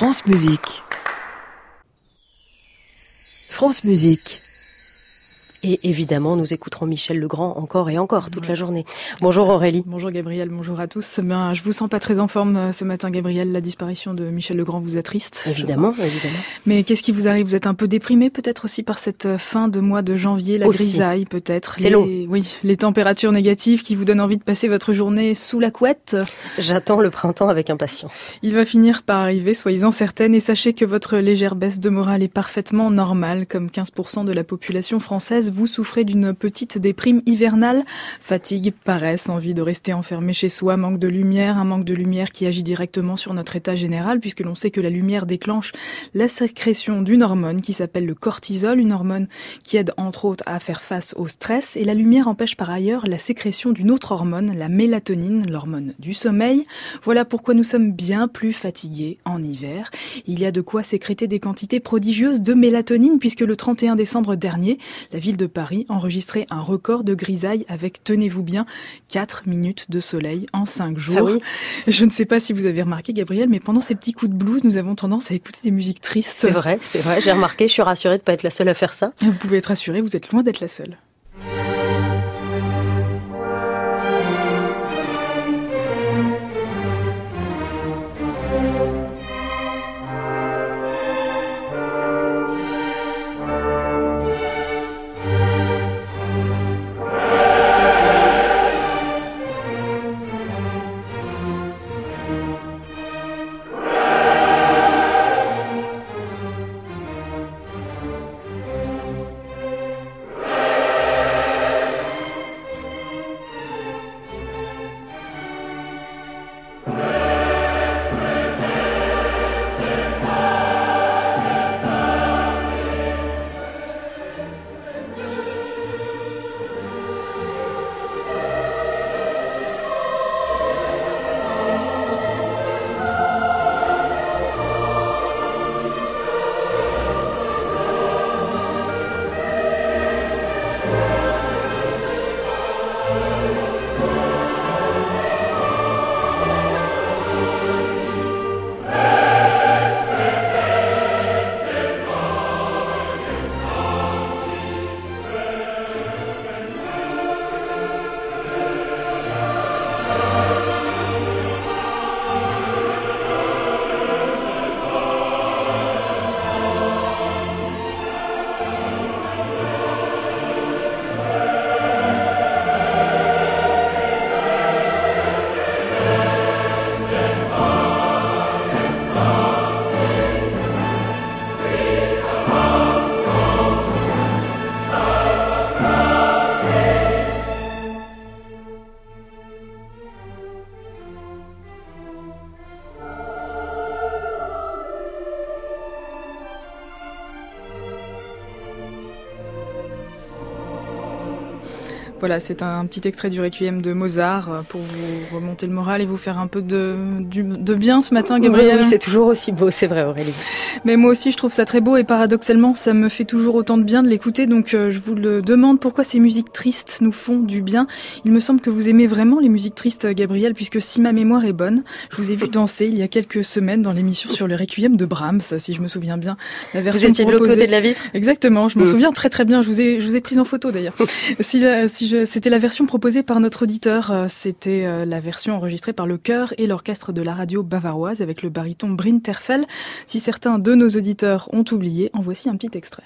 France Musique. France Musique. Et évidemment, nous écouterons Michel Legrand encore et encore toute la journée. Bonjour Aurélie. Bonjour Gabriel, bonjour à tous. Ben, je vous sens pas très en forme euh, ce matin, Gabriel. La disparition de Michel Legrand vous attriste. Évidemment, évidemment. Mais qu'est-ce qui vous arrive? Vous êtes un peu déprimé peut-être aussi par cette euh, fin de mois de janvier, la grisaille peut-être? C'est long. Oui, les températures négatives qui vous donnent envie de passer votre journée sous la couette. J'attends le printemps avec impatience. Il va finir par arriver, soyez-en certaines, et sachez que votre légère baisse de morale est parfaitement normale, comme 15% de la population française vous souffrez d'une petite déprime hivernale, fatigue, paresse, envie de rester enfermé chez soi, manque de lumière, un manque de lumière qui agit directement sur notre état général puisque l'on sait que la lumière déclenche la sécrétion d'une hormone qui s'appelle le cortisol, une hormone qui aide entre autres à faire face au stress et la lumière empêche par ailleurs la sécrétion d'une autre hormone, la mélatonine, l'hormone du sommeil. Voilà pourquoi nous sommes bien plus fatigués en hiver. Il y a de quoi sécréter des quantités prodigieuses de mélatonine puisque le 31 décembre dernier, la ville de Paris enregistrait un record de grisaille avec, tenez-vous bien, 4 minutes de soleil en 5 jours. Ah Je ne sais pas si vous avez remarqué, Gabriel, mais pendant ces petits coups de blues, nous avons tendance à écouter des musiques tristes. C'est vrai, c'est vrai, j'ai remarqué, je suis rassurée de pas être la seule à faire ça. Vous pouvez être rassuré, vous êtes loin d'être la seule. Voilà, c'est un petit extrait du Requiem de Mozart euh, pour vous remonter le moral et vous faire un peu de, bien ce matin, Gabriel. Oui, oui, c'est toujours aussi beau, c'est vrai Aurélie. Mais moi aussi, je trouve ça très beau et paradoxalement, ça me fait toujours autant de bien de l'écouter. Donc, euh, je vous le demande pourquoi ces musiques tristes nous font du bien? Il me semble que vous aimez vraiment les musiques tristes, euh, Gabriel, puisque si ma mémoire est bonne, je vous ai vu danser il y a quelques semaines dans l'émission sur le Requiem de Brahms, si je me souviens bien. La Vous étiez de l'autre côté de la vitre? Exactement, je m'en Mm. souviens très très bien. Je vous ai, je vous ai prise en photo d'ailleurs. si si c'était la version proposée par notre auditeur, euh, c'était euh, la version enregistrée par le chœur et l'orchestre de la radio bavaroise avec le baryton Bryn Terfel. Si certains de nos auditeurs ont oublié, en voici un petit extrait.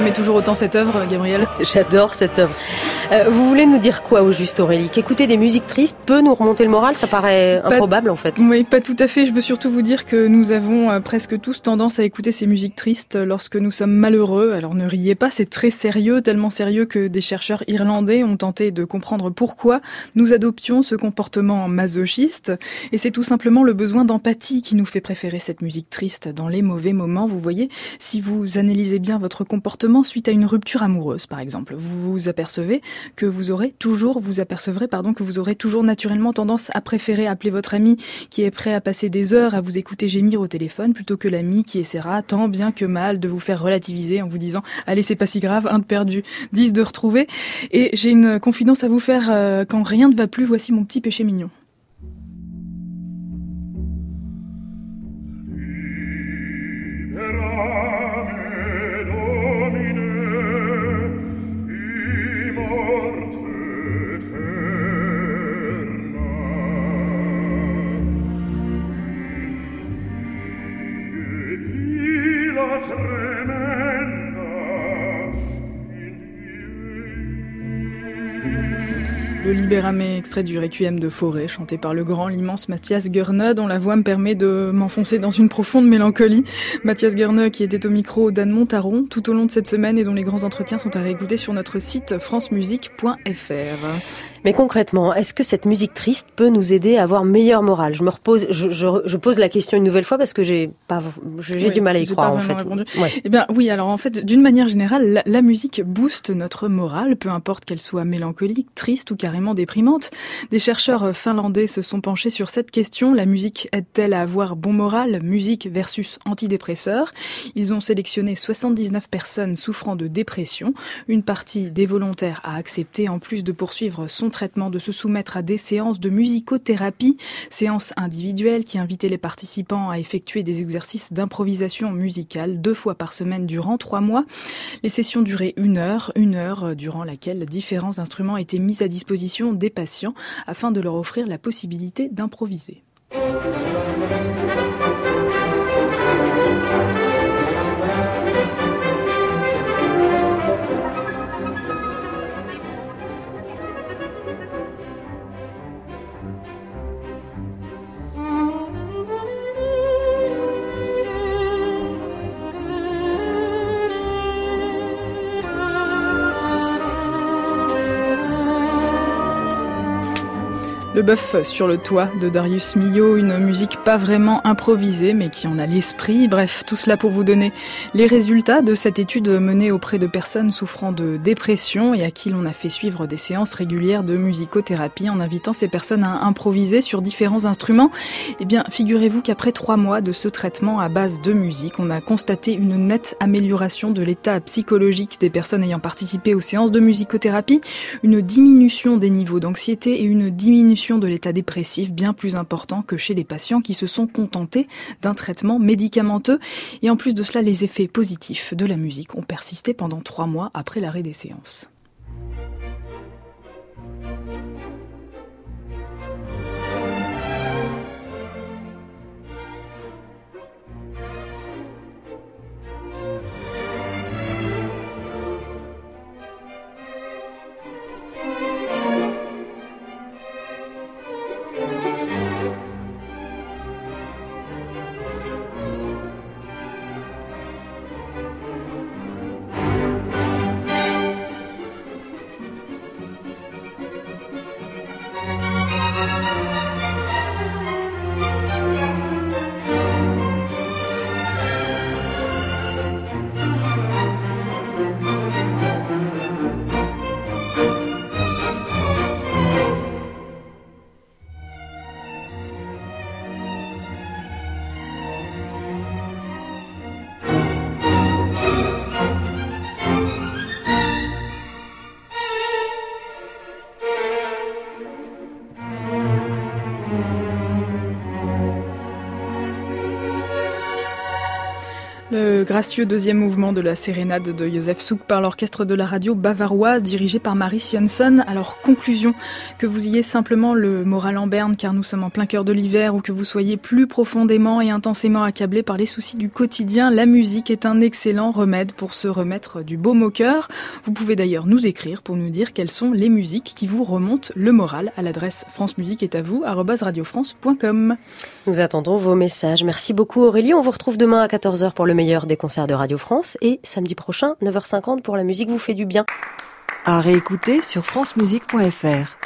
Aimez toujours autant cette œuvre, Gabriel J'adore cette œuvre. Euh, vous voulez nous dire quoi au juste, Aurélie? Qu'écouter des musiques tristes peut nous remonter le moral? Ça paraît improbable en fait. Oui, pas tout à fait. Je veux surtout vous dire que nous avons euh, presque tous tendance à écouter ces musiques tristes lorsque nous sommes malheureux. Alors ne riez pas, c'est très sérieux, tellement sérieux que des chercheurs irlandais ont tenté de comprendre pourquoi nous adoptions ce comportement masochiste. Et c'est tout simplement le besoin d'empathie qui nous fait préférer cette musique triste dans les mauvais moments. Vous voyez, si vous analysez bien votre comportement suite à une rupture amoureuse, par exemple, vous vous apercevez que vous aurez toujours, vous apercevrez, pardon, que vous aurez toujours naturellement tendance à préférer appeler votre ami qui est prêt à passer des heures à vous écouter gémir au téléphone plutôt que l'ami qui essaiera tant bien que mal de vous faire relativiser en vous disant allez c'est pas si grave, un de perdu, dix de retrouver. Et j'ai une confidence à vous faire euh, quand rien ne va plus, voici mon petit péché mignon. la trema Le Libéramé, extrait du Requiem de Forêt, chanté par le grand, l'immense Mathias Gurneux, dont la voix me permet de m'enfoncer dans une profonde mélancolie. Mathias Gurneux, qui était au micro d'Anne Montaron tout au long de cette semaine et dont les grands entretiens sont à réécouter sur notre site francemusique.fr. Mais concrètement, est-ce que cette musique triste peut nous aider à avoir meilleure morale? Je me repose, je, je, je, pose la question une nouvelle fois parce que j'ai pas, j'ai oui, du mal à y croire en fait. Ouais. Eh bien, oui. Alors en fait, d'une manière générale, la, la, musique booste notre morale, peu importe qu'elle soit mélancolique, triste ou carrément déprimante. Des chercheurs finlandais se sont penchés sur cette question la musique aide-t-elle à avoir bon moral Musique versus antidépresseur? Ils ont sélectionné 79 personnes souffrant de dépression. Une partie des volontaires a accepté, en plus de poursuivre son traitement de se soumettre à des séances de musicothérapie, séances individuelles qui invitaient les participants à effectuer des exercices d'improvisation musicale deux fois par semaine durant trois mois. Les sessions duraient une heure, une heure durant laquelle différents instruments étaient mis à disposition des patients afin de leur offrir la possibilité d'improviser. Le bœuf sur le toit de Darius Milhaud, une musique pas vraiment improvisée mais qui en a l'esprit. Bref, tout cela pour vous donner les résultats de cette étude menée auprès de personnes souffrant de dépression et à qui l'on a fait suivre des séances régulières de musicothérapie en invitant ces personnes à improviser sur différents instruments. Eh bien, figurez-vous qu'après trois mois de ce traitement à base de musique, on a constaté une nette amélioration de l'état psychologique des personnes ayant participé aux séances de musicothérapie, une diminution des niveaux d'anxiété et une diminution de l'état dépressif bien plus important que chez les patients qui se sont contentés d'un traitement médicamenteux. Et en plus de cela, les effets positifs de la musique ont persisté pendant trois mois après l'arrêt des séances. Gracieux deuxième mouvement de la sérénade de Joseph Souk par l'orchestre de la radio bavaroise dirigé par Marie Sionson. Alors, conclusion, que vous ayez simplement le moral en berne car nous sommes en plein cœur de l'hiver ou que vous soyez plus profondément et intensément accablé par les soucis du quotidien, la musique est un excellent remède pour se remettre du baume au cœur. Vous pouvez d'ailleurs nous écrire pour nous dire quelles sont les musiques qui vous remontent le moral à l'adresse France Musique est à vous, radiofrance.com. Nous attendons vos messages. Merci beaucoup Aurélie. On vous retrouve demain à 14h pour le meilleur des concerts de Radio France et samedi prochain 9h50 pour la musique vous fait du bien. À réécouter sur francemusique.fr.